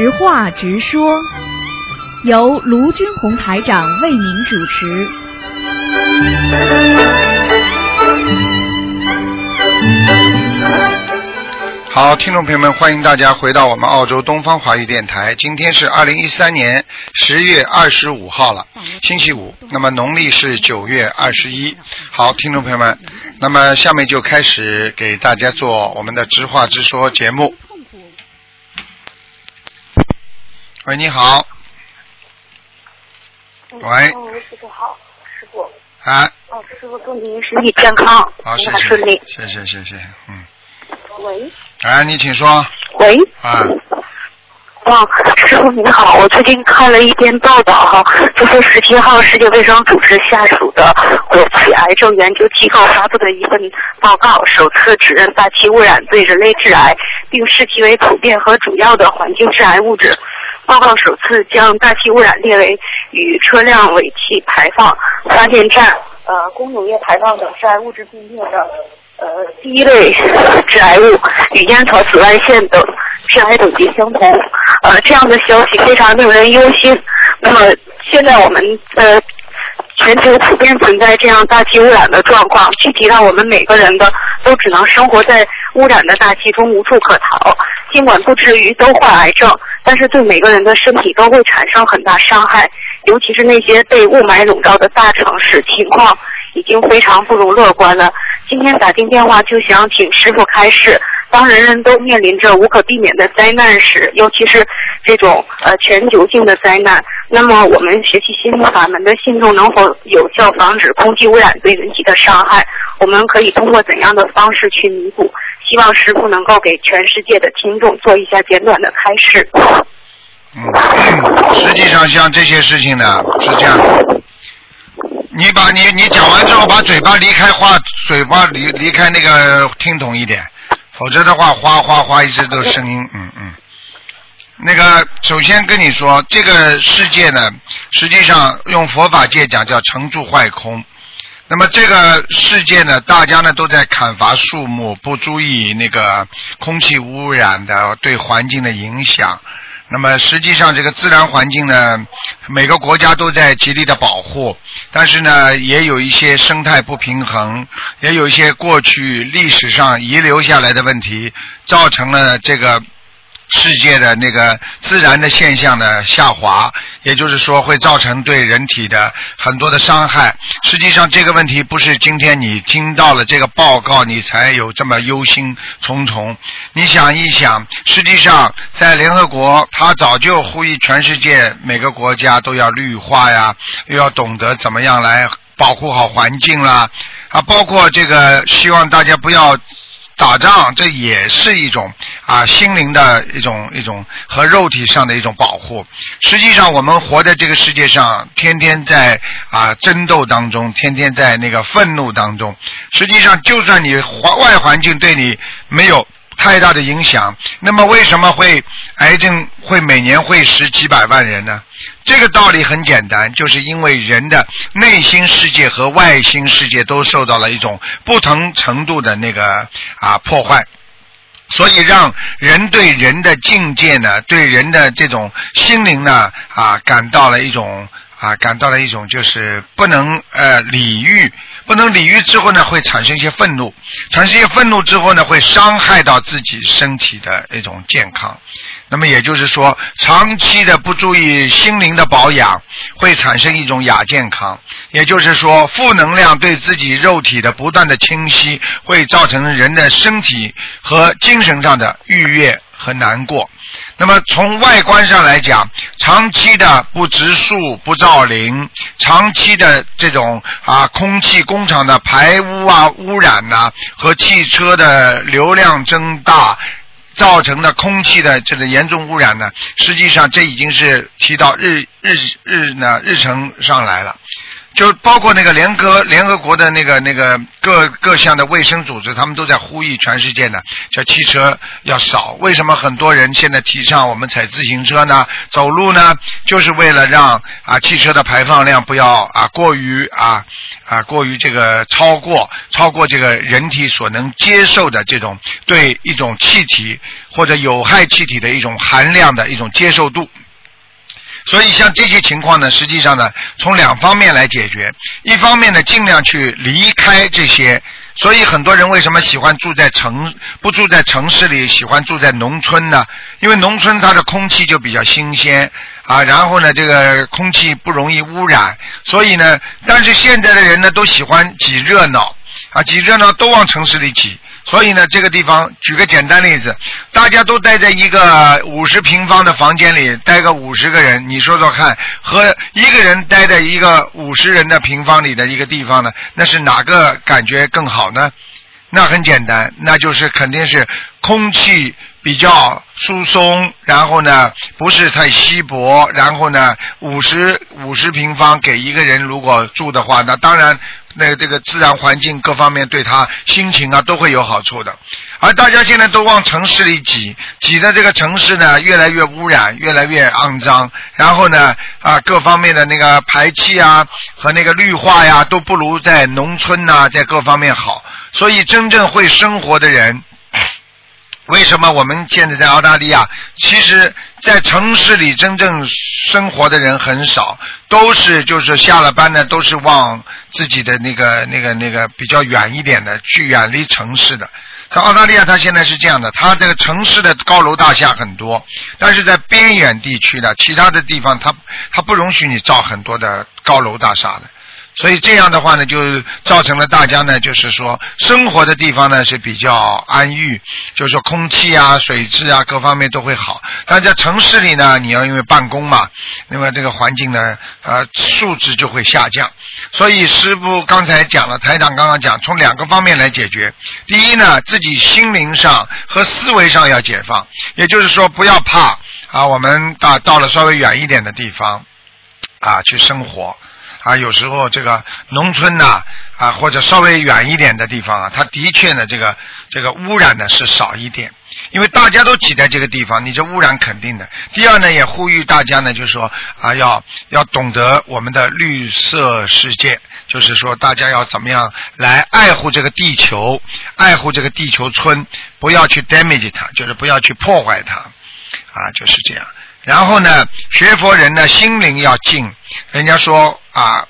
直话直说，由卢军红台长为您主持。好，听众朋友们，欢迎大家回到我们澳洲东方华语电台。今天是二零一三年十月二十五号了，星期五。那么农历是九月二十一。好，听众朋友们，那么下面就开始给大家做我们的直话直说节目。喂，你好。喂。哦，师傅好，师傅。啊。哦，师傅祝您身体健康，好，谢很顺利。谢谢谢谢，嗯。喂。哎，你请说。喂。啊。哇，师傅您好，我最近看了一篇报道哈，就说十七号世界卫生组织下属的国际癌症研究机构发布的一份报告，首次指认大气污染对人类致癌，并视其为普遍和主要的环境致癌物质。报告首次将大气污染列为与车辆尾气排放、发电站、呃工农业排放等致癌物质并列的。呃，第一类致癌物与烟草、紫外线等致癌等级相同。呃，这样的消息非常令人忧心。那么现在我们呃全球普遍存在这样大气污染的状况，具体让我们每个人的都只能生活在污染的大气中，无处可逃。尽管不至于都患癌症，但是对每个人的身体都会产生很大伤害，尤其是那些被雾霾笼罩的大城市，情况已经非常不容乐观了。今天打进电话就想请师傅开示，当人人都面临着无可避免的灾难时，尤其是这种呃全球性的灾难，那么我们学习心灵法门的信众能否有效防止空气污染对人体的伤害？我们可以通过怎样的方式去弥补？希望师傅能够给全世界的听众做一下简短的开示。嗯，实际上像这些事情呢是这样的。你把你你讲完之后，把嘴巴离开话，嘴巴离离开那个听筒一点，否则的话，哗哗哗一直都声音，嗯嗯。那个首先跟你说，这个世界呢，实际上用佛法界讲叫成住坏空。那么这个世界呢，大家呢都在砍伐树木，不注意那个空气污染的对环境的影响。那么实际上，这个自然环境呢，每个国家都在极力的保护，但是呢，也有一些生态不平衡，也有一些过去历史上遗留下来的问题，造成了这个。世界的那个自然的现象的下滑，也就是说会造成对人体的很多的伤害。实际上这个问题不是今天你听到了这个报告你才有这么忧心忡忡。你想一想，实际上在联合国，他早就呼吁全世界每个国家都要绿化呀，又要懂得怎么样来保护好环境啦，啊，包括这个希望大家不要。打仗，这也是一种啊心灵的一种一种和肉体上的一种保护。实际上，我们活在这个世界上，天天在啊争斗当中，天天在那个愤怒当中。实际上，就算你环外环境对你没有太大的影响，那么为什么会癌症会每年会死几百万人呢？这个道理很简单，就是因为人的内心世界和外心世界都受到了一种不同程度的那个啊破坏，所以让人对人的境界呢，对人的这种心灵呢啊感到了一种啊感到了一种就是不能呃理喻，不能礼遇之后呢会产生一些愤怒，产生一些愤怒之后呢会伤害到自己身体的一种健康。那么也就是说，长期的不注意心灵的保养，会产生一种亚健康。也就是说，负能量对自己肉体的不断的侵袭，会造成人的身体和精神上的愉悦和难过。那么从外观上来讲，长期的不植树、不造林，长期的这种啊空气工厂的排污啊污染呐，和汽车的流量增大。造成的空气的这个严重污染呢，实际上这已经是提到日日日呢日程上来了。就包括那个联合联合国的那个那个各各项的卫生组织，他们都在呼吁全世界呢，叫汽车要少。为什么很多人现在提倡我们踩自行车呢？走路呢？就是为了让啊汽车的排放量不要啊过于啊啊过于这个超过超过这个人体所能接受的这种对一种气体或者有害气体的一种含量的一种接受度。所以像这些情况呢，实际上呢，从两方面来解决。一方面呢，尽量去离开这些。所以很多人为什么喜欢住在城，不住在城市里，喜欢住在农村呢？因为农村它的空气就比较新鲜啊，然后呢，这个空气不容易污染。所以呢，但是现在的人呢，都喜欢挤热闹啊，挤热闹都往城市里挤。所以呢，这个地方举个简单例子，大家都待在一个五十平方的房间里，待个五十个人，你说说看，和一个人待在一个五十人的平方里的一个地方呢，那是哪个感觉更好呢？那很简单，那就是肯定是空气比较疏松，然后呢不是太稀薄，然后呢五十五十平方给一个人如果住的话，那当然。那这个自然环境各方面对他心情啊都会有好处的，而大家现在都往城市里挤，挤的这个城市呢越来越污染，越来越肮脏，然后呢啊各方面的那个排气啊和那个绿化呀都不如在农村呐在各方面好，所以真正会生活的人。为什么我们现在在澳大利亚？其实，在城市里真正生活的人很少，都是就是下了班呢，都是往自己的那个那个那个比较远一点的，去远离城市的。在澳大利亚，它现在是这样的，它这个城市的高楼大厦很多，但是在边远地区的其他的地方，它它不容许你造很多的高楼大厦的。所以这样的话呢，就造成了大家呢，就是说生活的地方呢是比较安逸，就是说空气啊、水质啊各方面都会好。但在城市里呢，你要因为办公嘛，那么这个环境呢，呃，素质就会下降。所以师傅刚才讲了，台长刚刚讲，从两个方面来解决。第一呢，自己心灵上和思维上要解放，也就是说不要怕啊，我们到到了稍微远一点的地方啊去生活。啊，有时候这个农村呐，啊或者稍微远一点的地方啊，它的确呢，这个这个污染呢是少一点，因为大家都挤在这个地方，你这污染肯定的。第二呢，也呼吁大家呢，就是说啊，要要懂得我们的绿色世界，就是说大家要怎么样来爱护这个地球，爱护这个地球村，不要去 damage 它，就是不要去破坏它，啊，就是这样。然后呢，学佛人呢心灵要静。人家说啊，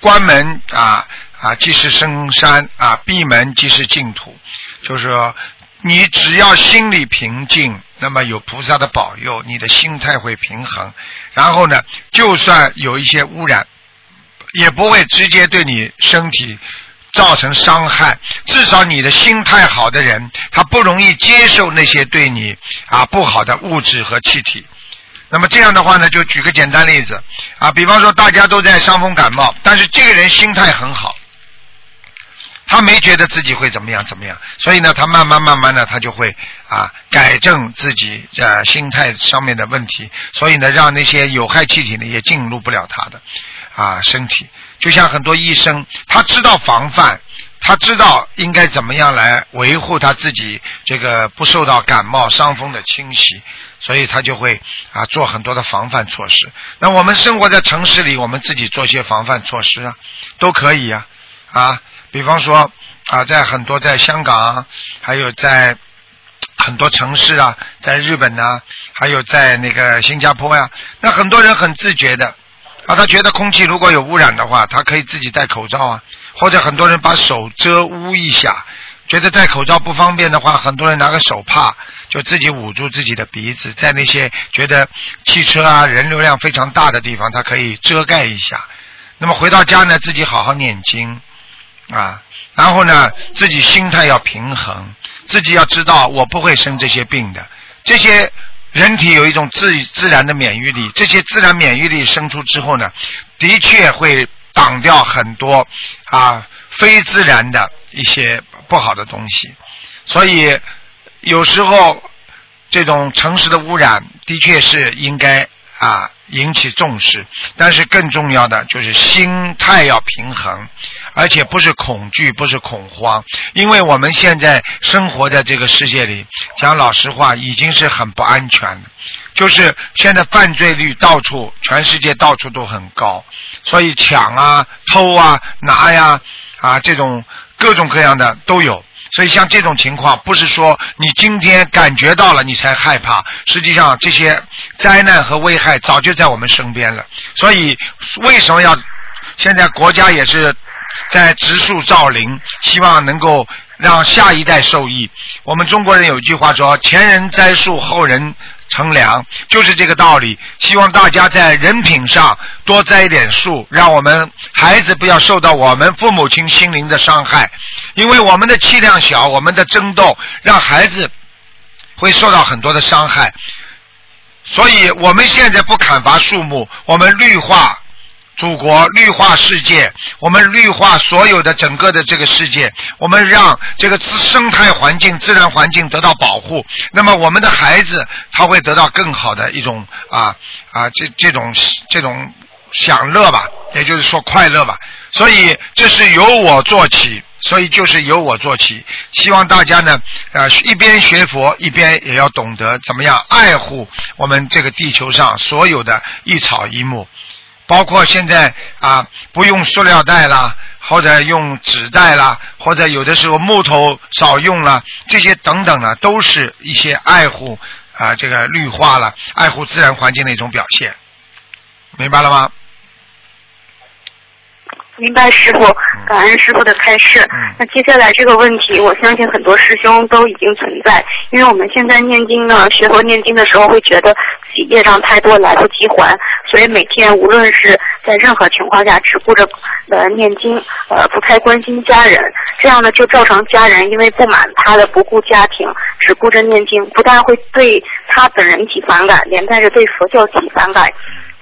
关门啊啊即是深山啊，闭门即是净土。就是说，你只要心里平静，那么有菩萨的保佑，你的心态会平衡。然后呢，就算有一些污染，也不会直接对你身体造成伤害。至少你的心态好的人，他不容易接受那些对你啊不好的物质和气体。那么这样的话呢，就举个简单例子啊，比方说大家都在伤风感冒，但是这个人心态很好，他没觉得自己会怎么样怎么样，所以呢，他慢慢慢慢的他就会啊改正自己呃心态上面的问题，所以呢，让那些有害气体呢也进入不了他的啊身体。就像很多医生，他知道防范，他知道应该怎么样来维护他自己这个不受到感冒伤风的侵袭。所以他就会啊做很多的防范措施。那我们生活在城市里，我们自己做些防范措施啊，都可以呀啊。比方说啊，在很多在香港，还有在很多城市啊，在日本呢，还有在那个新加坡呀，那很多人很自觉的啊，他觉得空气如果有污染的话，他可以自己戴口罩啊，或者很多人把手遮捂一下。觉得戴口罩不方便的话，很多人拿个手帕就自己捂住自己的鼻子，在那些觉得汽车啊人流量非常大的地方，他可以遮盖一下。那么回到家呢，自己好好念经啊，然后呢，自己心态要平衡，自己要知道我不会生这些病的。这些人体有一种自自然的免疫力，这些自然免疫力生出之后呢，的确会挡掉很多啊非自然的一些。不好的东西，所以有时候这种城市的污染的确是应该啊引起重视，但是更重要的就是心态要平衡，而且不是恐惧，不是恐慌，因为我们现在生活在这个世界里，讲老实话，已经是很不安全的。就是现在犯罪率到处，全世界到处都很高，所以抢啊、偷啊、拿呀啊这种各种各样的都有。所以像这种情况，不是说你今天感觉到了你才害怕，实际上这些灾难和危害早就在我们身边了。所以为什么要现在国家也是在植树造林，希望能够让下一代受益。我们中国人有句话说：“前人栽树，后人。”乘凉就是这个道理，希望大家在人品上多栽一点树，让我们孩子不要受到我们父母亲心灵的伤害，因为我们的气量小，我们的争斗让孩子会受到很多的伤害，所以我们现在不砍伐树木，我们绿化。祖国绿化世界，我们绿化所有的整个的这个世界，我们让这个自生态环境、自然环境得到保护。那么我们的孩子他会得到更好的一种啊啊这这种这种享乐吧，也就是说快乐吧。所以这是由我做起，所以就是由我做起。希望大家呢啊一边学佛，一边也要懂得怎么样爱护我们这个地球上所有的一草一木。包括现在啊，不用塑料袋啦，或者用纸袋啦，或者有的时候木头少用了，这些等等呢，都是一些爱护啊这个绿化了，爱护自然环境的一种表现，明白了吗？明白师傅，感恩师傅的开示。那接下来这个问题，我相信很多师兄都已经存在，因为我们现在念经呢，学佛念经的时候会觉得自己业障太多，来不及还，所以每天无论是在任何情况下，只顾着呃念经，呃不太关心家人，这样呢就造成家人因为不满他的不顾家庭，只顾着念经，不但会对他本人起反感，连带着对佛教起反感。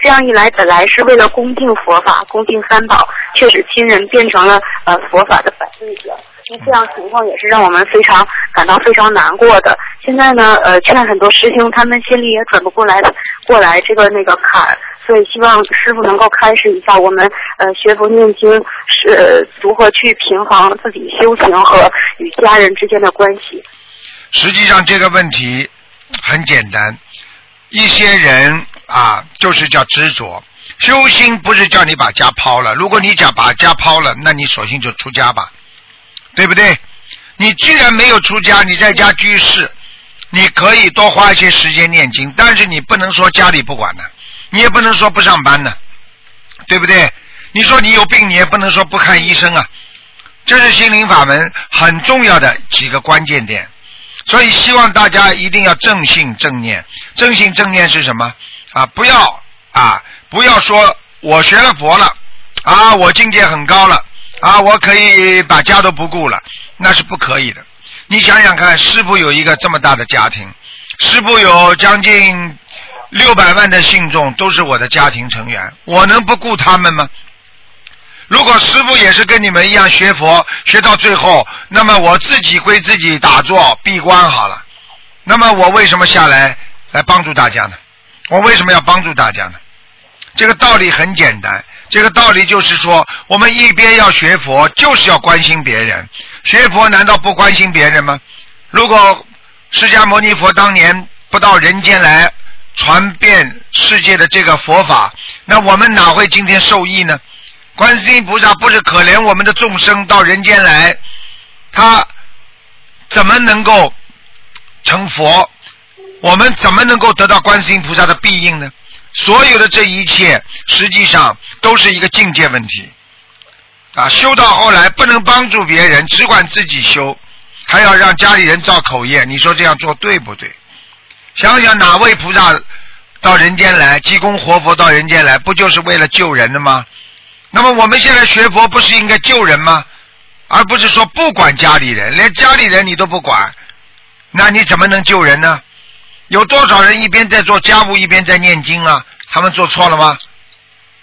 这样一来，本来是为了恭敬佛法、恭敬三宝，却使亲人变成了呃佛法的反对者。那这样情况也是让我们非常感到非常难过的。现在呢，呃，劝很多师兄，他们心里也转不过来过来这个那个坎，所以希望师傅能够开示一下我们呃学佛念经是如何去平衡自己修行和与家人之间的关系。实际上这个问题很简单，一些人。啊，就是叫执着。修心不是叫你把家抛了，如果你讲把家抛了，那你索性就出家吧，对不对？你既然没有出家，你在家居士，你可以多花一些时间念经，但是你不能说家里不管呢，你也不能说不上班呢，对不对？你说你有病，你也不能说不看医生啊。这是心灵法门很重要的几个关键点，所以希望大家一定要正信正念。正信正念是什么？啊，不要啊，不要说我学了佛了啊，我境界很高了啊，我可以把家都不顾了，那是不可以的。你想想看，师傅有一个这么大的家庭，师傅有将近六百万的信众，都是我的家庭成员，我能不顾他们吗？如果师傅也是跟你们一样学佛，学到最后，那么我自己归自己打坐闭关好了，那么我为什么下来来帮助大家呢？我为什么要帮助大家呢？这个道理很简单，这个道理就是说，我们一边要学佛，就是要关心别人。学佛难道不关心别人吗？如果释迦牟尼佛当年不到人间来传遍世界的这个佛法，那我们哪会今天受益呢？观世音菩萨不是可怜我们的众生到人间来，他怎么能够成佛？我们怎么能够得到观世音菩萨的庇应呢？所有的这一切，实际上都是一个境界问题。啊，修到后来不能帮助别人，只管自己修，还要让家里人造口业，你说这样做对不对？想想哪位菩萨到人间来，济公活佛到人间来，不就是为了救人的吗？那么我们现在学佛，不是应该救人吗？而不是说不管家里人，连家里人你都不管，那你怎么能救人呢？有多少人一边在做家务一边在念经啊？他们做错了吗？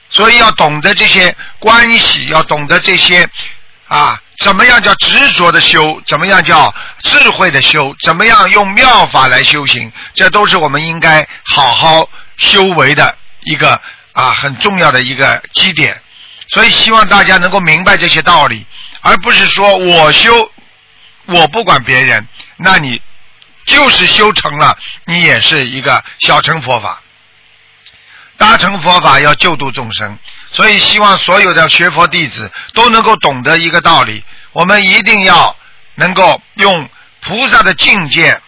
所以要懂得这些关系，要懂得这些啊，怎么样叫执着的修？怎么样叫智慧的修？怎么样用妙法来修行？这都是我们应该好好修为的一个啊很重要的一个基点。所以希望大家能够明白这些道理，而不是说我修，我不管别人，那你就是修成了，你也是一个小乘佛法。大乘佛法要救度众生，所以希望所有的学佛弟子都能够懂得一个道理：我们一定要能够用菩萨的境界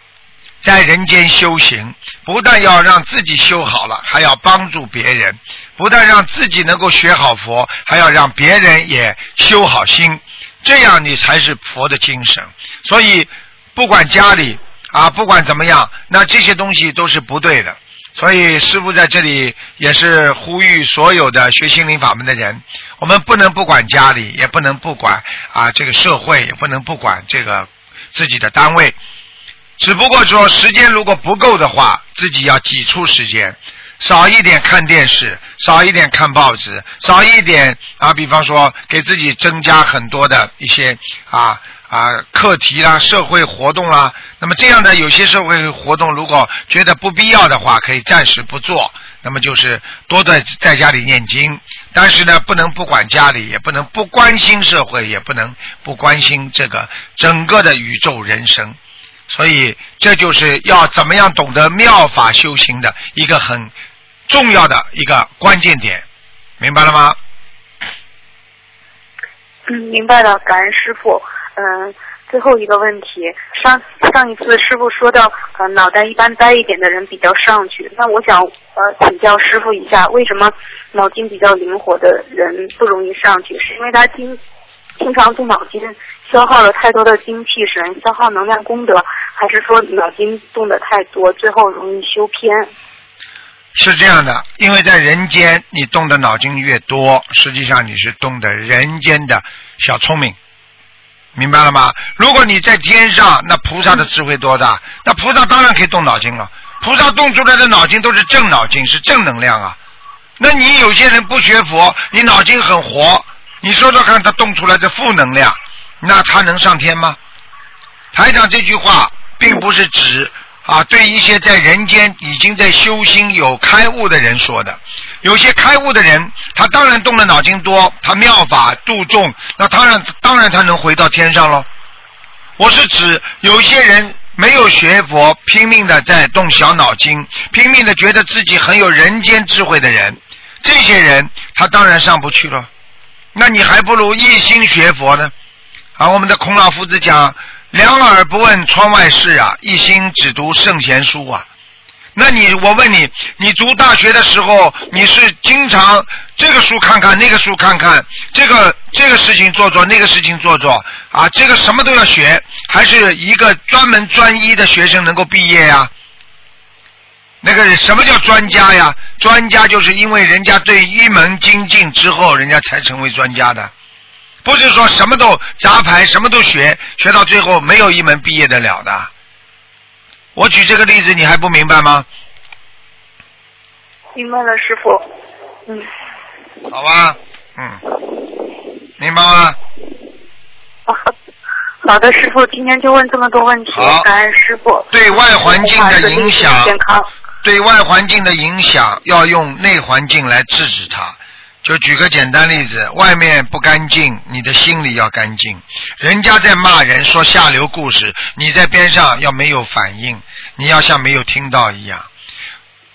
在人间修行，不但要让自己修好了，还要帮助别人；不但让自己能够学好佛，还要让别人也修好心。这样你才是佛的精神。所以，不管家里啊，不管怎么样，那这些东西都是不对的。所以师傅在这里也是呼吁所有的学心灵法门的人，我们不能不管家里，也不能不管啊这个社会，也不能不管这个自己的单位。只不过说时间如果不够的话，自己要挤出时间，少一点看电视，少一点看报纸，少一点啊，比方说给自己增加很多的一些啊。啊，课题啦，社会活动啦，那么这样的有些社会活动，如果觉得不必要的话，可以暂时不做。那么就是多在在家里念经，但是呢，不能不管家里，也不能不关心社会，也不能不关心这个整个的宇宙人生。所以，这就是要怎么样懂得妙法修行的一个很重要的一个关键点，明白了吗？嗯，明白了，感恩师傅。嗯，最后一个问题，上上一次师傅说到，呃，脑袋一般呆一点的人比较上去。那我想呃请教师傅一下，为什么脑筋比较灵活的人不容易上去？是因为他经经常动脑筋，消耗了太多的精气神，消耗能量功德，还是说脑筋动的太多，最后容易修偏？是这样的，因为在人间，你动的脑筋越多，实际上你是动的人间的小聪明。明白了吗？如果你在天上，那菩萨的智慧多大？那菩萨当然可以动脑筋了。菩萨动出来的脑筋都是正脑筋，是正能量啊。那你有些人不学佛，你脑筋很活，你说说看，他动出来的负能量，那他能上天吗？台长这句话并不是指。啊，对一些在人间已经在修心有开悟的人说的，有些开悟的人，他当然动了脑筋多，他妙法度众，那当然当然他能回到天上喽。我是指有些人没有学佛，拼命的在动小脑筋，拼命的觉得自己很有人间智慧的人，这些人他当然上不去了。那你还不如一心学佛呢。啊，我们的孔老夫子讲。两耳不闻窗外事啊，一心只读圣贤书啊。那你，我问你，你读大学的时候，你是经常这个书看看，那个书看看，这个这个事情做做，那个事情做做啊，这个什么都要学，还是一个专门专一的学生能够毕业呀？那个什么叫专家呀？专家就是因为人家对一门精进之后，人家才成为专家的。不是说什么都杂牌，什么都学，学到最后没有一门毕业得了的。我举这个例子，你还不明白吗？明白了，师傅。嗯。好吧，嗯，明白吗？好的，师傅，今天就问这么多问题，感恩师傅。对外环境的影响，对外环境的影响，要用内环境来制止它。就举个简单例子，外面不干净，你的心里要干净。人家在骂人说下流故事，你在边上要没有反应，你要像没有听到一样。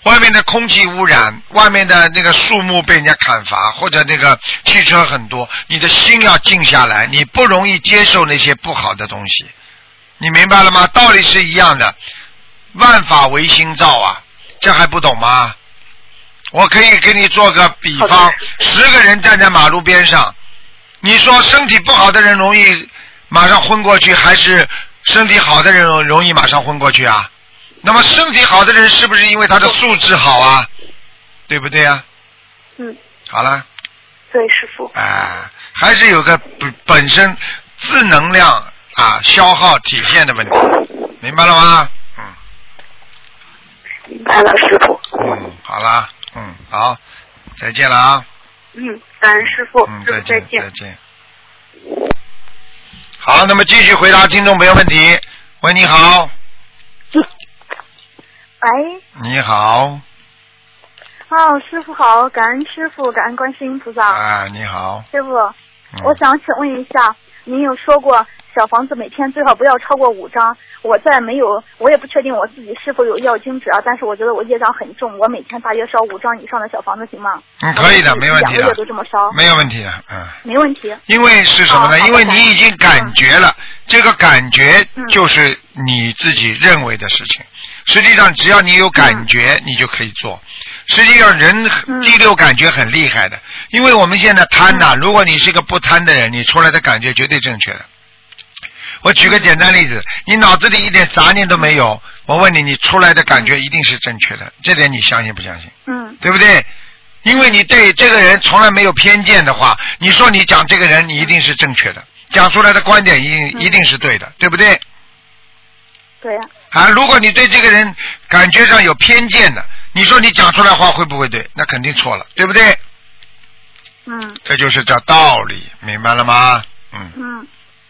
外面的空气污染，外面的那个树木被人家砍伐，或者那个汽车很多，你的心要静下来，你不容易接受那些不好的东西。你明白了吗？道理是一样的，万法唯心造啊，这还不懂吗？我可以给你做个比方，十个人站在马路边上，你说身体不好的人容易马上昏过去，还是身体好的人容易马上昏过去啊？那么身体好的人是不是因为他的素质好啊？对不对啊？嗯。好了。对，师傅。哎，还是有个本本身自能量啊消耗体现的问题，明白了吗？嗯。明白了，师傅。嗯，好啦。嗯，好，再见了啊。嗯，感恩师傅。嗯，再见，再见。好，那么继续回答听众朋友问题。喂，你好。喂。你好。哦，师傅好，感恩师傅，感恩观世音菩萨。啊，你好。师傅，嗯我想请问一下，您有说过小房子每天最好不要超过五张。我在没有，我也不确定我自己是否有要经者啊，但是我觉得我业障很重，我每天大约烧五张以上的小房子行吗？嗯，可以的，没问题的两个月都，这么烧，没有问题的，嗯。没问题。因为是什么呢？哦因为你已经感觉了，这个感觉嗯就是你自己认为的事情。实际上，只要你有感觉，你就可以做。实际上，人嗯第六感觉很厉害的，因为我们现在贪呐、如果你是一个不贪的人，你出来的感觉绝对正确的。我举个简单例子，你脑子里一点杂念都没有，我问你，你出来的感觉一定是正确的，这点你相信不相信？嗯对不对？因为你对这个人从来没有偏见的话，你说你讲这个人，你一定是正确的，讲出来的观点一定嗯一定是对的，对不对？对呀、啊，如果你对这个人感觉上有偏见的，你说你讲出来话会不会对？那肯定错了，对不对？嗯这就是叫道理，明白了吗？嗯嗯，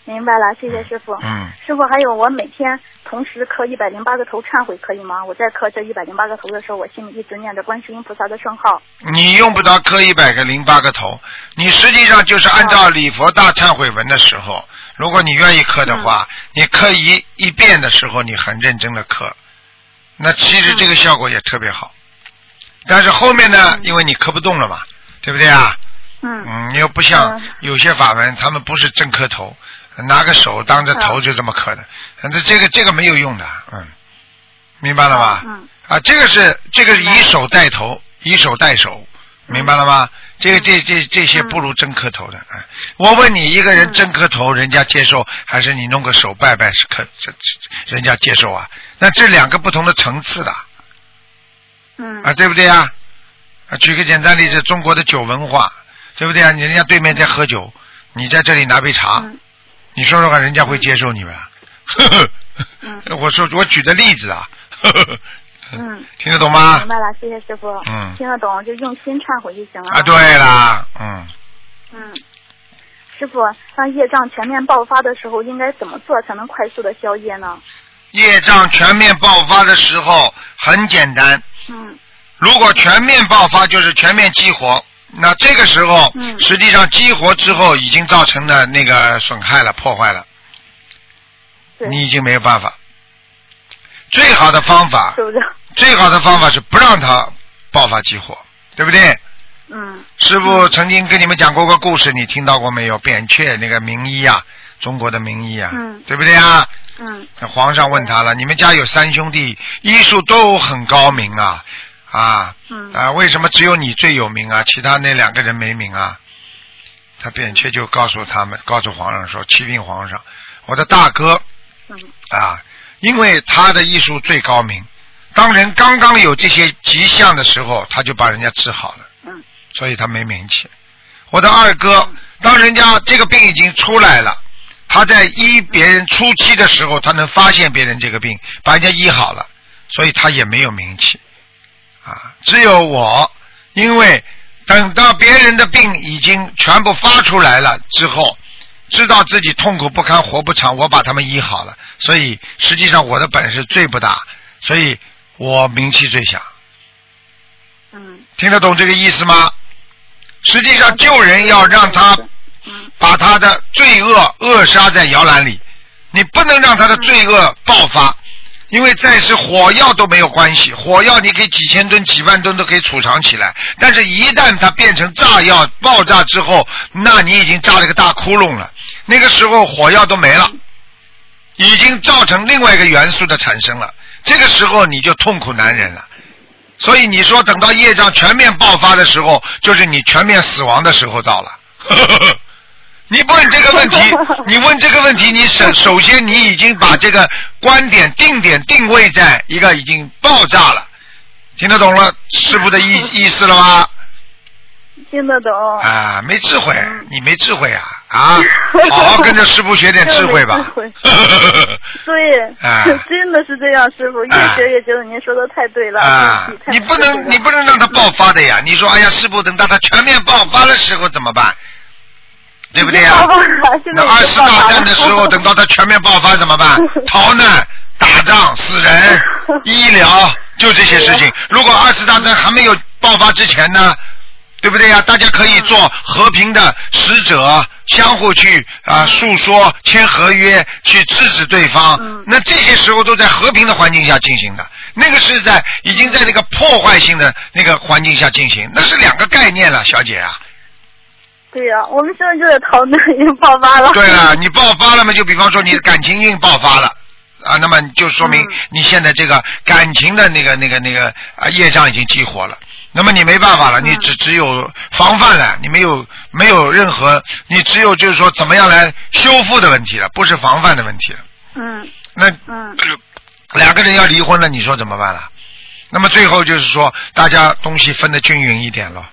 明白了，谢谢师傅。嗯，师傅，还有我每天同时磕一百零八个头忏悔可以吗？我在磕这一百零八个头的时候，我心里一直念着观世音菩萨的圣号。你用不着磕一百个零八个头，你实际上就是按照礼佛大忏悔文的时候，如果你愿意磕的话，你磕一一遍的时候，你很认真的磕，那其实这个效果也特别好。但是后面呢，因为你磕不动了嘛，对不对啊？嗯嗯，你又不像嗯有些法门，他们不是正磕头，拿个手当着头就这么磕的，这这个这个没有用的，嗯，明白了吧？嗯啊，这个是这个是以手带头，以手带手，明白了吗？这个这这这些不如真磕头的。啊，我问你，一个人真磕头，人家接受，还是你弄个手拜拜是磕这这人家接受啊？那这两个不同的层次的。嗯。啊，对不对啊？啊，举个简单例子，中国的酒文化，对不对啊？你人家对面在喝酒，你在这里拿杯茶，嗯你说说看，人家会接受你们啊？呵呵，嗯 我说我举的例子啊，嗯，听得懂吗明？白了，谢谢师傅。嗯听得懂就用心忏悔就行了。啊，对啦，嗯，嗯，师傅，当业障全面爆发的时候，应该怎么做才能快速的消业呢？业障全面爆发的时候很简单，嗯如果全面爆发就是全面激活，那这个时候、嗯实际上激活之后已经造成了那个损害了、破坏了，你已经没有办法。最好的方法，是不是？最好的方法是不让它爆发激活，对不对？嗯师傅曾经跟你们讲过个故事，你听到过没有？扁鹊那个名医啊，中国的名医啊，嗯对不对啊？嗯那皇上问他了，你们家有三兄弟，医术都很高明啊，啊嗯啊，为什么只有你最有名啊？其他那两个人没名啊？他扁鹊就告诉他们，告诉皇上说，启禀皇上，我的大哥嗯啊，因为他的医术最高明，当人刚刚有这些迹象的时候，他就把人家治好了，嗯所以他没名气。我的二哥，当人家这个病已经出来了，他在医别人初期的时候，他能发现别人这个病，把人家医好了，所以他也没有名气。啊，只有我，因为等到别人的病已经全部发出来了之后，知道自己痛苦不堪、活不长，我把他们医好了，所以实际上我的本事最不大，所以我名气最小。嗯。听得懂这个意思吗？实际上救人要让他嗯把他的罪恶扼杀在摇篮里，你不能让他的罪恶爆发，因为再是火药都没有关系，火药你可以几千吨、几万吨都可以储藏起来，但是一旦它变成炸药爆炸之后，那你已经炸了个大窟窿了，那个时候火药都没了，已经造成另外一个元素的产生了，这个时候你就痛苦难忍了。所以你说等到业障全面爆发的时候，就是你全面死亡的时候到了。你问这个问题，你问这个问题，你首首先你已经把这个观点定点定位在一个已经爆炸了，听得懂了师傅的意意思了吗？听得懂。啊，没智慧，你没智慧啊啊！好好跟着师傅学点智慧吧。对，啊真的是这样，师傅越啊学越觉得您说的太对了。啊，你不能你不能让它爆发的呀！你说哎呀，师傅等到它全面爆发的时候怎么办？对不对呀、那二次大战的时候，等到它全面爆发怎么办？逃难、打仗、死人、医疗，就这些事情。如果二次大战还没有爆发之前呢，对不对呀？大家可以做和平的使者，相互去啊诉说、签合约，去制止对方。嗯那这些时候都在和平的环境下进行的，那个是在已经在那个破坏性的那个环境下进行，那是两个概念了，小姐啊。对呀、我们现在就在讨论已经爆发了。对了，你爆发了嘛？就比方说你的感情运爆发了啊，那么就说明嗯你现在这个感情的那个那个那个啊业障已经激活了。那么你没办法了，嗯你只只有防范了，你没有没有任何，你只有就是说怎么样来修复的问题了，不是防范的问题了。嗯那嗯两个人要离婚了，你说怎么办了？那么最后就是说，大家东西分得均匀一点了，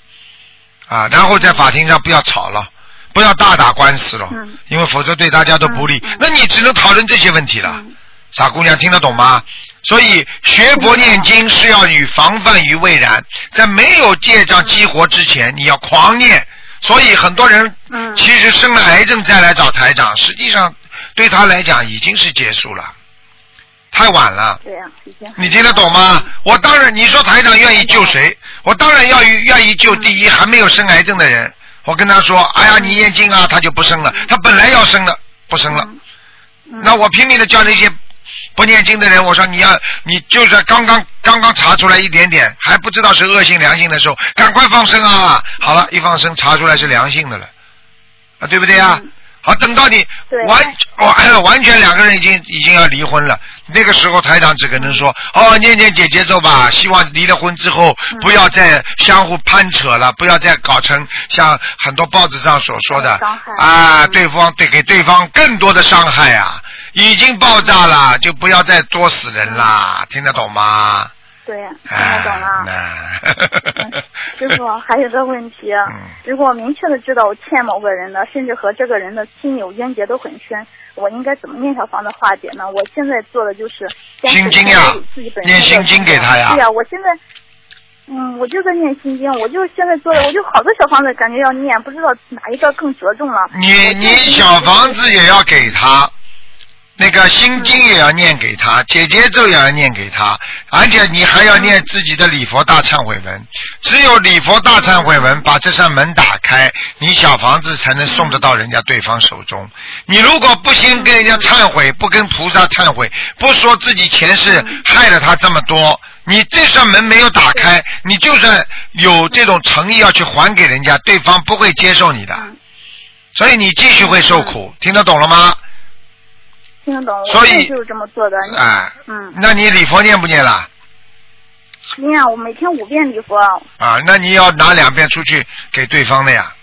啊，然后在法庭上不要吵了，不要大打官司了，嗯因为否则对大家都不利。那你只能讨论这些问题了，嗯傻姑娘听得懂吗？所以学佛念经是要与防范于未然，在没有业障激活之前，你要狂念。所以很多人嗯其实生了癌症再来找台长，实际上对他来讲已经是结束了，太晚了。对呀。你听得懂吗？我当然，你说台长愿意救谁？我当然要愿意救第一还没有生癌症的人。我跟他说：“哎呀，你念经啊，他就不生了。他本来要生的，不生了。那我拼命的叫那些不念经的人，我说你要，你就是刚刚刚刚查出来一点点，还不知道是恶性良性的时候，赶快放生啊！好了，一放生查出来是良性的了，啊，对不对啊？嗯好，等到你对。完完完全两个人已经已经要离婚了，那个时候台长只可能说哦，念念姐姐咒吧，希望离了婚之后嗯。不要再相互攀扯了，不要再搞成像很多报纸上所说的啊，嗯对方对给对方更多的伤害。啊，已经爆炸了，就不要再作死人啦，听得懂吗？对，听哎得懂了。那师傅，还有个问题，如果明确的知道我欠某个人的，甚至和这个人的亲友冤结都很深，我应该怎么念小房子化解呢？我现在做的就是先心经呀念心经给他呀对呀、我现在。嗯，我就在念心经，我就现在做的，我就好多小房子感觉要念，不知道哪一个更着重了。你你小房子也要给他，那个心经也要念给他，姐姐咒也要念给他，而且你还要念自己的礼佛大忏悔文。只有礼佛大忏悔文把这扇门打开，你小房子才能送得到人家对方手中。你如果不先跟人家忏悔，不跟菩萨忏悔，不说自己前世害了他这么多，你这扇门没有打开，你就算有这种诚意要去还给人家，对方不会接受你的。嗯所以你继续会受苦，听得懂了吗？听得懂，我所以就是这么做的。哎，嗯，那你礼佛念不念了？念我每天五遍礼佛，啊，那你要拿两遍出去给对方的呀。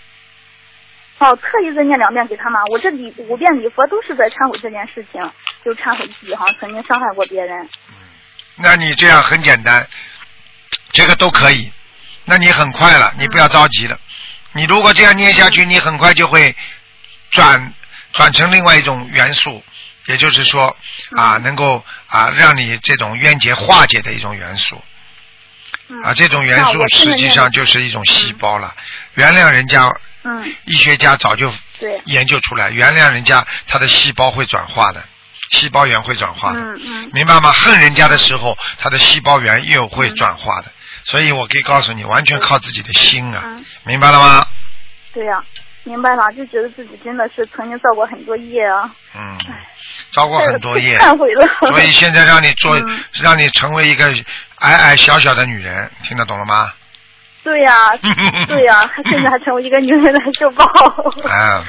哦，特意再念两遍给他嘛。我这礼五遍礼佛都是在忏悔这件事情，就忏悔自己好像曾经伤害过别人。那你这样很简单，这个都可以。那你很快了，你不要着急了。你如果这样念下去，你很快就会转转成另外一种元素，也就是说啊，能够啊让你这种冤结化解的一种元素。嗯、啊，这种元素实际上就是一种细胞了。原谅人家，嗯，医学家早就对，研究出来，原谅人家他的细胞会转化的，细胞源会转化的，嗯嗯。明白吗？恨人家的时候，他的细胞源又会转化的，所以我可以告诉你，完全靠自己的心啊，嗯，明白了吗？对呀、明白了，就觉得自己真的是曾经造过很多业啊，嗯，造过很多业，忏悔了。所以现在让你做，嗯让你成为一个矮矮小小的女人，听得懂了吗？对呀、对呀、他现在还成为一个女人的受报。啊，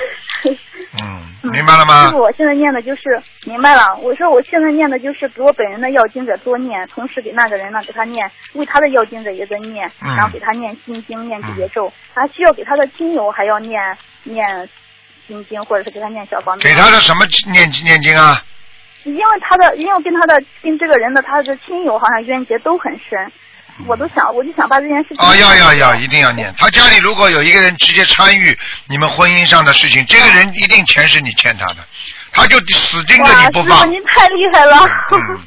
嗯，明白了吗师傅，？我现在念的就是明白了。我说我现在念的就是给我本人的要经者多念，同时给那个人呢给他念，为他的要经者也在念，嗯然后给他念心经、念解结咒，还需要给他的亲友还要念念心经，或者是给他念小房子。给他的什么念念经啊？因为他的，因为跟他的跟这个人的他的亲友好像冤结都很深，我都想，我就想把这件事情。哦，要要要，一定要念。他家里如果有一个人直接参与你们婚姻上的事情，这个人一定钱是你欠他的，他就死盯着，你不放师傅。您太厉害了！嗯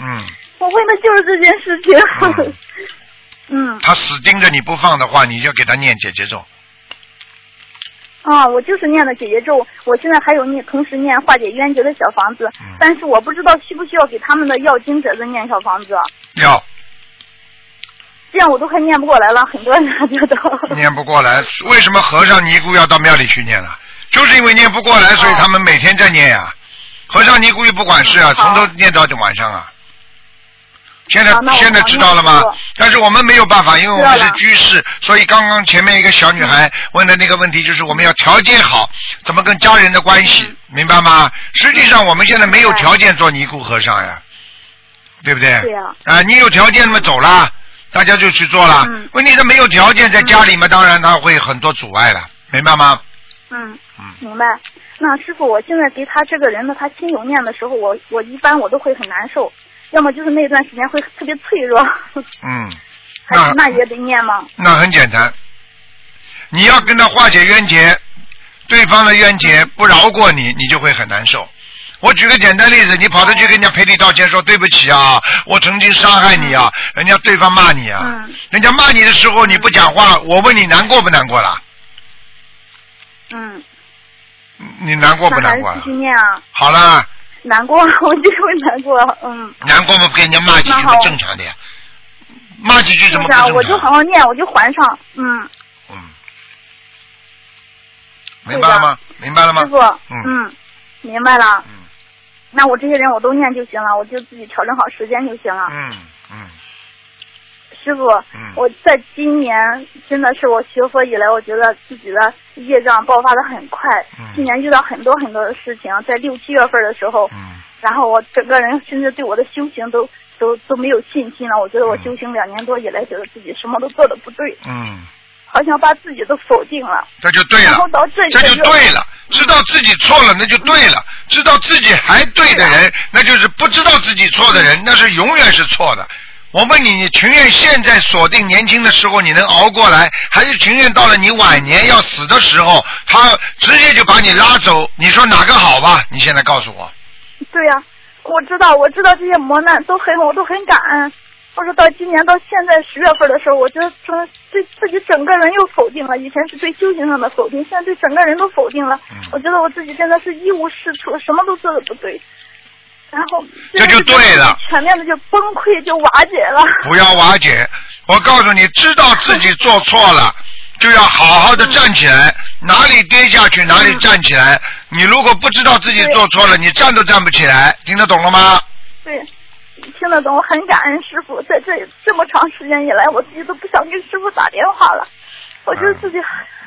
嗯，我为的就是这件事情。嗯嗯他死盯着你不放的话，你就给他念姐姐咒。啊，我就是念的姐姐咒，我现在还有念，同时念化解冤结的小房子，嗯但是我不知道需不需要给他们的要经者子念小房子。要这样我都快念不过来了，很多人 就都。念不过来，为什么和尚尼姑要到庙里去念呢？就是因为念不过来，所以他们每天在念呀、和尚尼姑又不管事啊，从头念到晚上啊。现在现在知道了吗？但是我们没有办法，因为我们是居士，所以刚刚前面一个小女孩问的那个问题，就是我们要条件好，怎么跟家人的关系，明白吗？实际上我们现在没有条件做尼姑和尚呀，对不对？对呀啊，你有条件那么走了，大家就去做了。嗯问题是没有条件，在家里面当然他会很多阻碍了，明白吗？嗯，嗯，明白。那师傅，我现在给他这个人呢，他亲友念的时候，我我一般我都会很难受，要么就是那段时间会特别脆弱，嗯，还那也得念吗？那很简单，你要跟他化解冤结，对方的冤结不饶过你，你就会很难受。我举个简单例子，你跑着去跟人家赔礼道歉，说对不起啊，我曾经伤害你啊，人家对方骂你啊，嗯人家骂你的时候你不讲话，我问你难过不难过啦？嗯，你难过不难过继？续念啊。好了，难过，我就会难过，嗯。难过嘛，被人家骂几句不正常的呀？骂几句怎么不就是啊，我就？好好念，我就还上，嗯，嗯，明白了吗？明白了吗师？傅，嗯嗯，明白了。嗯那我这些人我都念就行了，我就自己调整好时间就行了。嗯嗯师傅，嗯我在今年真的是我学佛以来，我觉得自己的业障爆发的很快。嗯今年遇到很多很多的事情，在六七月份的时候，嗯然后我整个人甚至对我的修行都都都没有信心了。我觉得我嗯修行两年多以来，觉得自己什么都做的不对，嗯，好像把自己都否定了。这就对了这就对了。知道自己错了，那就对了；知道自己还对的人，那就是不知道自己错的人，那是永远是错的。我问你，你情愿现在锁定年轻的时候你能熬过来，还是情愿到了你晚年要死的时候，他直接就把你拉走？你说哪个好吧？你现在告诉我。对呀、我知道，我知道这些磨难都很，我都很感恩。我说到今年到现在十月份的时候，我觉得整对自己整个人又否定了。以前是对修行上的否定，现在对整个人都否定了。嗯我觉得我自己真的是一无是处，什么都做的不对。然后这就对了，全面的就崩溃，就瓦解了。不要瓦解。我告诉你，知道自己做错了，就要好好的站起来，哪里跌下去哪里站起来。你如果不知道自己做错了，你站都站不起来，听得懂了吗？对，听得懂，我很感恩师傅，在这这么长时间以来，我自己都不想跟师傅打电话了。我觉得自己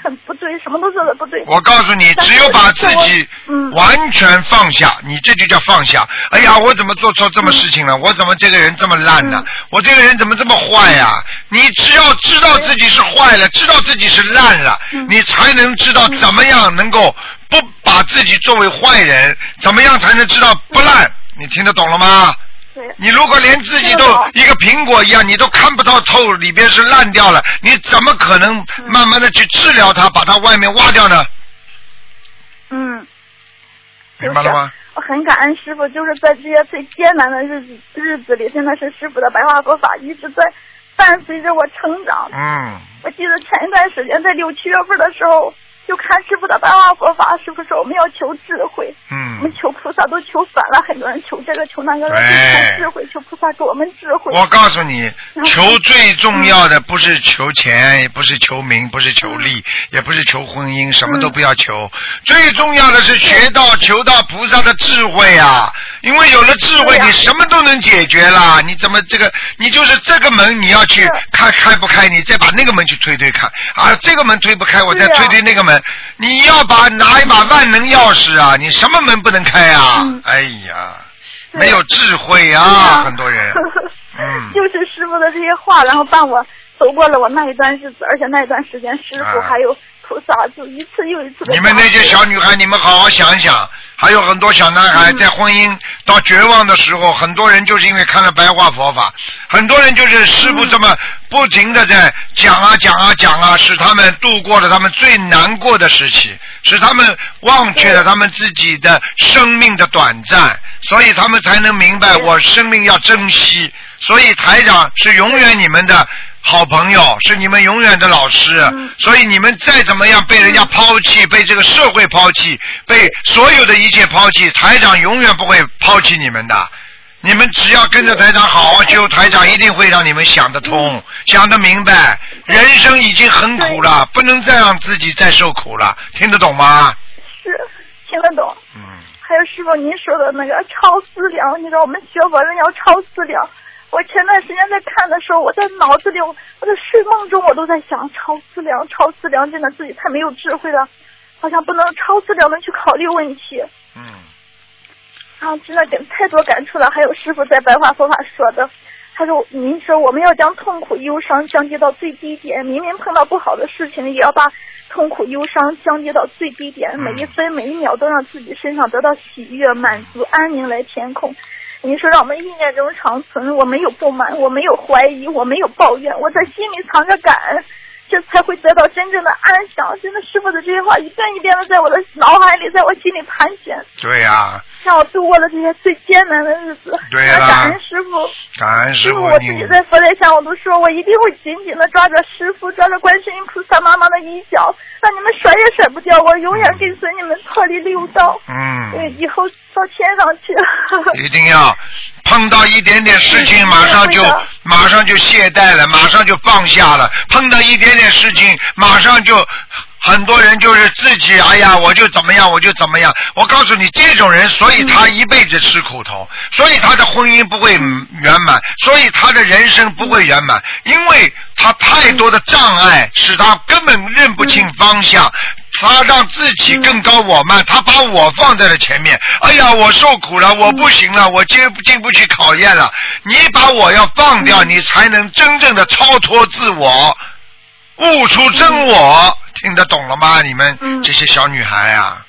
很不对，什么都做的不对。我告诉你，只有把自己嗯完全放下，你这就叫放下。哎呀，我怎么做错这么事情了？我怎么这个人这么烂呢？嗯我这个人怎么这么坏呀？你只要知道自己是坏了，知道自己是烂了，嗯你才能知道怎么样能够不把自己作为坏人，怎么样才能知道不烂？你听得懂了吗？对，你如果连自己都一个苹果一样，你都看不到透，里边是烂掉了，你怎么可能慢慢的去治疗它，把它外面挖掉呢？嗯。明白了吗？我很感恩师傅，就是在这些最艰难的日子日子里，真的是师傅的白话佛法一直在伴随着我成长。嗯，我记得前一段时间在六七月份的时候，就看师傅的白话佛法，师傅说我们要求智慧，嗯我嗯们，求菩萨都求反了，很多人求这个求那个，对求智慧，求菩萨给我们智慧。我告诉你，求最重要的不是求钱，也不是求名，不是求利，也不是求婚姻，什么都不要求。最重要的是学到求到菩萨的智慧啊！因为有了智慧，你什么都能解决了。你怎么这个？你就是这个门你要去开开不开，你再把那个门去推推看啊！这个门推不开，我再推推那个门。你要把拿一把万能钥匙啊！你什么门不能开啊？嗯哎呀，没有智慧对啊，很多人。嗯就是师傅的这些话，然后伴我走过了我那一段日子，而且那一段时间，师傅啊还有菩萨就一次又一次的。你们那些小女孩，你们好好想想，还有很多小男孩嗯在婚姻到绝望的时候，很多人就是因为看了白话佛法，很多人就是师傅这么不停的在讲啊讲啊讲啊，使他们度过了他们最难过的时期，使他们忘却了他们自己的生命的短暂，所以他们才能明白我生命要珍惜。所以台长是永远你们的好朋友，是你们永远的老师。嗯所以你们再怎么样被人家抛弃，被这个社会抛弃，被所有的一切抛弃，台长永远不会抛弃你们的。你们只要跟着台长好好修，台长一定会让你们想得通、想得明白。人生已经很苦了，不能再让自己再受苦了，听得懂吗？是听得懂。嗯，还有师傅您说的那个超思量，你知道我们学佛人要超思量。我前段时间在看的时候，我在脑子里，我在睡梦中我都在想超思量，超思量，真的自己太没有智慧了，好像不能超思量的去考虑问题。嗯，啊，真的感太多感触了。还有师傅在白话佛法说的，他说您说我们要将痛苦忧伤降低到最低点，明明碰到不好的事情，也要把痛苦忧伤降低到最低点，每一分每一秒都让自己身上得到喜悦、满足、安宁来填空。你说让我们意念中长存，我没有不满，我没有怀疑，我没有抱怨，我在心里藏着感恩，这才会得到真正的安详。真的，师傅的这些话一遍一遍的在我的脑海里，在我心里盘旋，对呀、让我度过了这些最艰难的日子。对啦感恩师傅。感恩师傅师傅，我自己在佛台上，我都说我一定会紧紧的抓着师傅，抓着观世音菩萨妈妈的衣角，让你们甩也甩不掉，我永远跟随你们脱离六道。嗯。对，以后到天上去。一定要碰到一点点事情，嗯马上就马上就懈怠了，马上就放下了。碰到一点点事情，马上就很多人就是自己，哎呀，我就怎么样，我就怎么样。我告诉你，这种人，所以他一辈子吃苦头，所以他的婚姻不会圆满，所以他的人生不会圆满，因为他太多的障碍，使他根本认不清方向。他让自己更高我慢，他把我放在了前面。哎呀，我受苦了，我不行了，我经经不起考验了。你把我要放掉，你才能真正的超脱自我，悟出真我。听得懂了吗？你们嗯这些小女孩啊，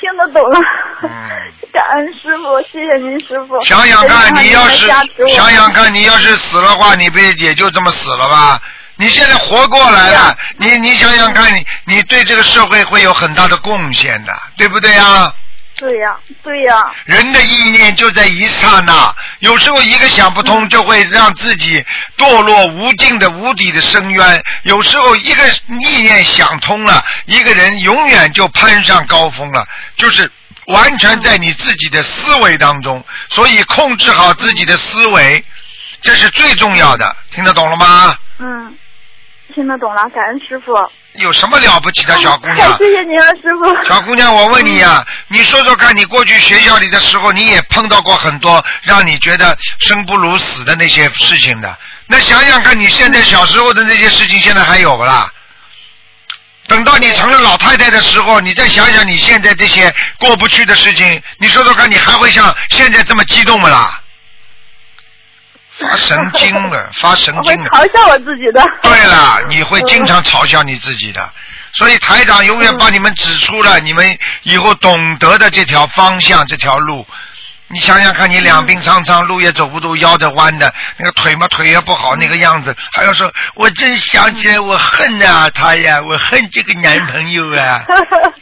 听得懂了。嗯 感恩师傅，谢谢您师傅。想想看，你要是想想看，你要是死了话，你不也就这么死了吧？你现在活过来了你你想想看，你你对这个社会会有很大的贡献的，对不对啊？对呀，对呀，人的意念就在一刹那，有时候一个想不通，就会让自己堕落无尽的无底的深渊；有时候一个意念想通了，一个人永远就攀上高峰了，就是完全在你自己的思维当中。所以控制好自己的思维，这是最重要的。听得懂了吗？嗯，听得懂了，感恩师傅。有什么了不起的小姑娘？谢谢您啊，师傅。小姑娘，我问你呀、你说说看，你过去学校里的时候，你也碰到过很多让你觉得生不如死的那些事情的。那想想看，你现在小时候的那些事情，现在还有不啦？等到你成了老太太的时候，你再想想你现在这些过不去的事情，你说说看，你还会像现在这么激动不啦？发神经了，发神经了。嘲笑我自己的。对了，你会经常嘲笑你自己的，所以台长永远把你们指出了你们以后懂得的这条方向，这条路。你想想看，你两鬓苍苍，路也走不动，腰的弯的，那个腿嘛腿也不好，那个样子，还要说，我真想起来，我恨啊他呀，我恨这个男朋友啊，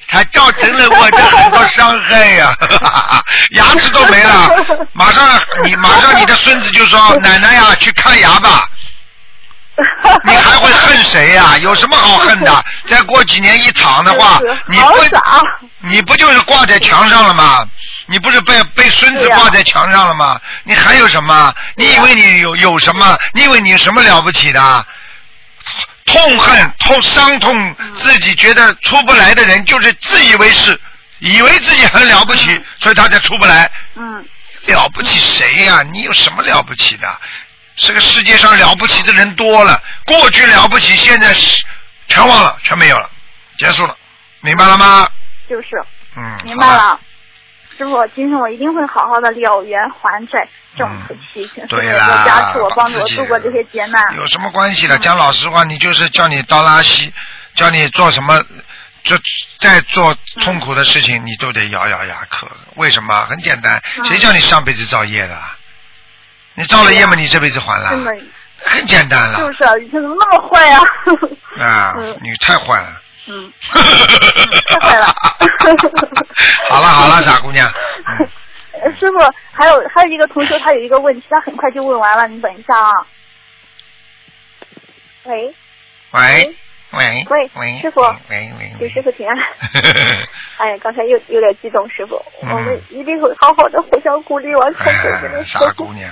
他造成了我的很多伤害呀、牙齿都没了，马上你马上你的孙子就说，奶奶呀，去看牙吧。你还会恨谁呀、有什么好恨的？再过几年一躺的话，你不你不就是挂在墙上了吗？你不是被被孙子挂在墙上了吗？你还有什么？你以为你有有什么？你以为你有什么了不起的？痛恨、痛伤痛，自己觉得出不来的人，就是自以为是，以为自己很了不起，所以他才出不来。嗯，了不起谁呀、你有什么了不起的？这个世界上了不起的人多了，过去了不起，现在是全忘了，全没有了，结束了，明白了吗？就是嗯，明白。了。师傅，今天我一定会好好的了缘还债，挣菩提，请师傅加持我，帮助我度过这些劫难。有什么关系的？讲老实话，你就是叫你倒垃圾，叫你做什么，就再做痛苦的事情，你都得咬咬牙克。为什么？很简单，嗯谁叫你上辈子造业的？你造了业嘛，你这辈子还了？真的，很简单了。就是啊，你怎么那么坏呀、啊 嗯！你太坏了。嗯，太坏了好了好了，傻姑娘，师傅，还有还有一个同学，他有一个问题，他很快就问完了，你等一下啊。喂，喂喂喂喂，师傅喂喂喂，给师傅请安。哎呀，刚才又有点激动，师傅，嗯我们一定会好好的互相鼓励往前走，真哎，的是傻姑娘，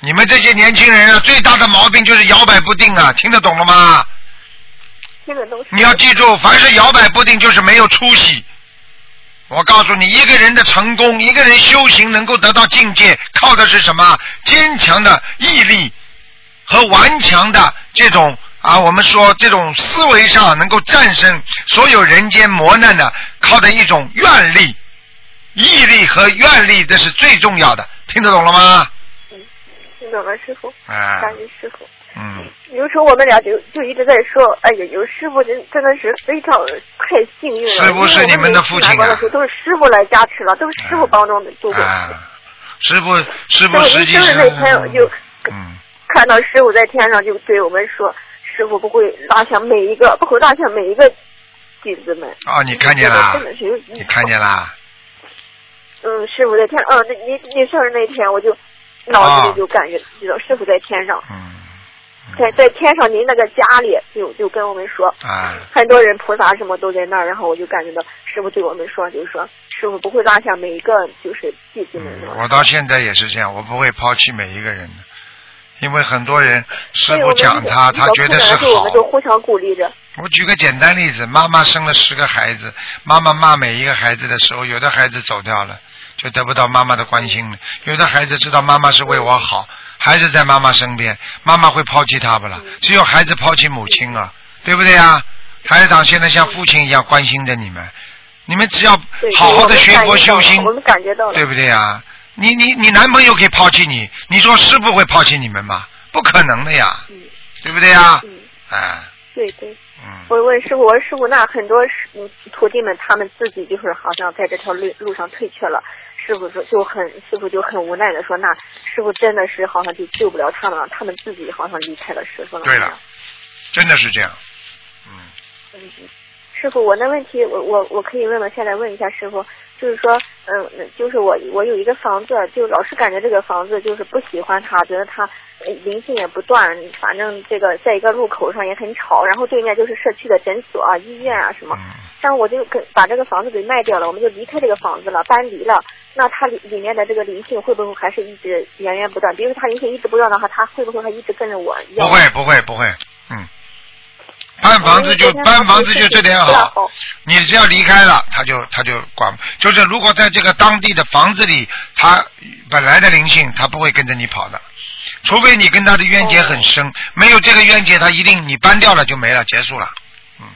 你们这些年轻人啊，最大的毛病就是摇摆不定啊，听得懂了吗？听得懂。你要记住，凡是摇摆不定，就是没有出息。我告诉你，一个人的成功，一个人修行能够得到境界，靠的是什么？坚强的毅力和顽强的这种啊，我们说这种思维上能够战胜所有人间磨难的，靠的一种愿力、毅力和愿力，这是最重要的。听得懂了吗？嗯听懂了，师傅，啊，感谢师傅。嗯，有时候我们俩就就一直在说，哎呀，有师傅真真的是非常太幸运了。师傅是你们的父亲啊都是师傅来加持了，都是师傅帮助我们度过。啊，师傅，师傅师傅实际上。就是那天我就嗯。看到师傅在天上，就对我们说，师傅不会拉下每一个，不会拉下每一个弟子们。哦，你看见啦真？的是有你看见啦？嗯，师傅在天，嗯，那您您生日那天，我就脑子里就感觉知道师傅在天上，嗯，在在天上您那个家里就就跟我们说，啊，很多人菩萨什么都在那儿，然后我就感觉到师傅对我们说，就是说师傅不会落下每一个就是弟子们。嗯我到现在也是这样，我不会抛弃每一个人的，因为很多人师傅讲他，他觉得是好们。都互相鼓励着。我举个简单例子，妈妈生了十个孩子，妈妈骂每一个孩子的时候，有的孩子走掉了，就得不到妈妈的关心了；有的孩子知道妈妈是为我好，还是在妈妈身边，妈妈会抛弃他不啦？只有孩子抛弃母亲啊，对不对啊？台长现在像父亲一样关心着你们，你们只要，好好的学佛修心，我们感觉到了。对不对呀？你你你男朋友可以抛弃你，你说师傅会抛弃你们吗？不可能的呀，嗯对不对呀？嗯，哎，对对。嗯，我问师傅，我说师傅，那很多师嗯徒弟们他们自己就是好像在这条路路上退却了。师傅说就很，师傅就很无奈的说，那师傅真的是好像就救不了他们了，他们自己好像离开了师傅了。对了，真的是这样。嗯，嗯，师傅，我那问题，我我我可以问问，现在问一下师傅，就是说，嗯，就是我我有一个房子，就老是感觉这个房子就是不喜欢它，觉得它呃灵性也不断，反正这个在一个路口上也很吵，然后对面就是社区的诊所啊、医院啊什么，嗯，然后我就跟把这个房子给卖掉了，我们就离开这个房子了，搬离了。那它里里面的这个灵性会不会还是一直源源不断？比如说它灵性一直不断的话，它会不会还一直跟着我？不会不会不会，嗯，搬房子就搬房子就这点好，好。你只要离开了，他就他就管，就是如果在这个当地的房子里，他本来的灵性他不会跟着你跑的，除非你跟他的冤结很深，没有这个冤结，他一定你搬掉了就没了，结束了，嗯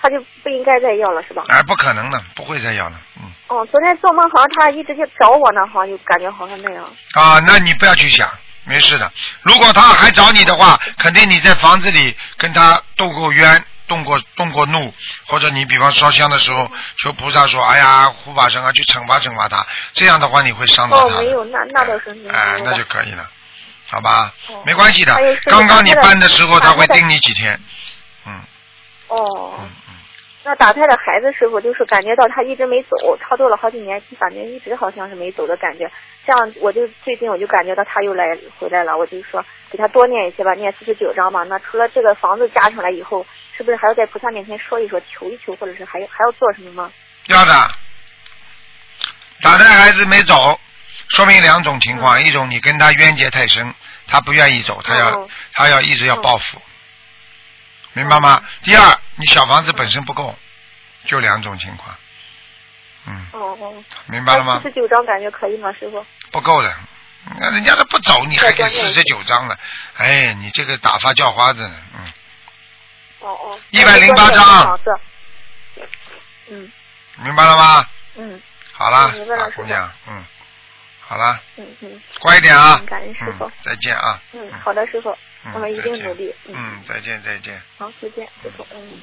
他就不应该再要了，是吧？哎，不可能的，不会再要了，嗯。哦，昨天做梦好像他一直就找我呢，好像就感觉好像那样。啊，那你不要去想，没事的。如果他还找你的话，肯定你在房子里跟他斗过冤、动过动过怒，或者你比方烧香的时候求菩萨说：“哎呀，护法神啊，去惩罚惩罚他。”这样的话你会伤到哦，他哦。没有，那那倒是没有。哎，那就可以了，好吧？哦没关系的。刚刚你搬的时候，他会盯你几天。嗯哦嗯，嗯，那打胎的孩子师傅就是感觉到他一直没走，超度了好几年，反正一直好像是没走的感觉。这样我就最近我就感觉到他又来回来了，我就说给他多念一些吧，念四十九章吧。那除了这个房子加上来以后，是不是还要在菩萨面前说一说，求一求，或者是还要还要做什么吗？要的。打胎孩子没走，说明两种情况：一种你跟他冤结太深，他不愿意走，他要、哦他要一直要报复，明白吗？第二，你小房子本身不够，就两种情况。嗯，哦哦，明白了吗？四？十九张感觉可以吗，师傅？不够的，那人家都不走，你还给四十九张了，哎，你这个打发叫花子呢，嗯，哦哦，108章房子。嗯。明白了吗？嗯。好啦，明白了大姑娘，嗯，好啦，嗯嗯。乖一点啊。嗯，感恩师傅。嗯，再见啊，嗯，好的，师傅，嗯我们一定努力。嗯，再见再见。好，再见，师傅，嗯。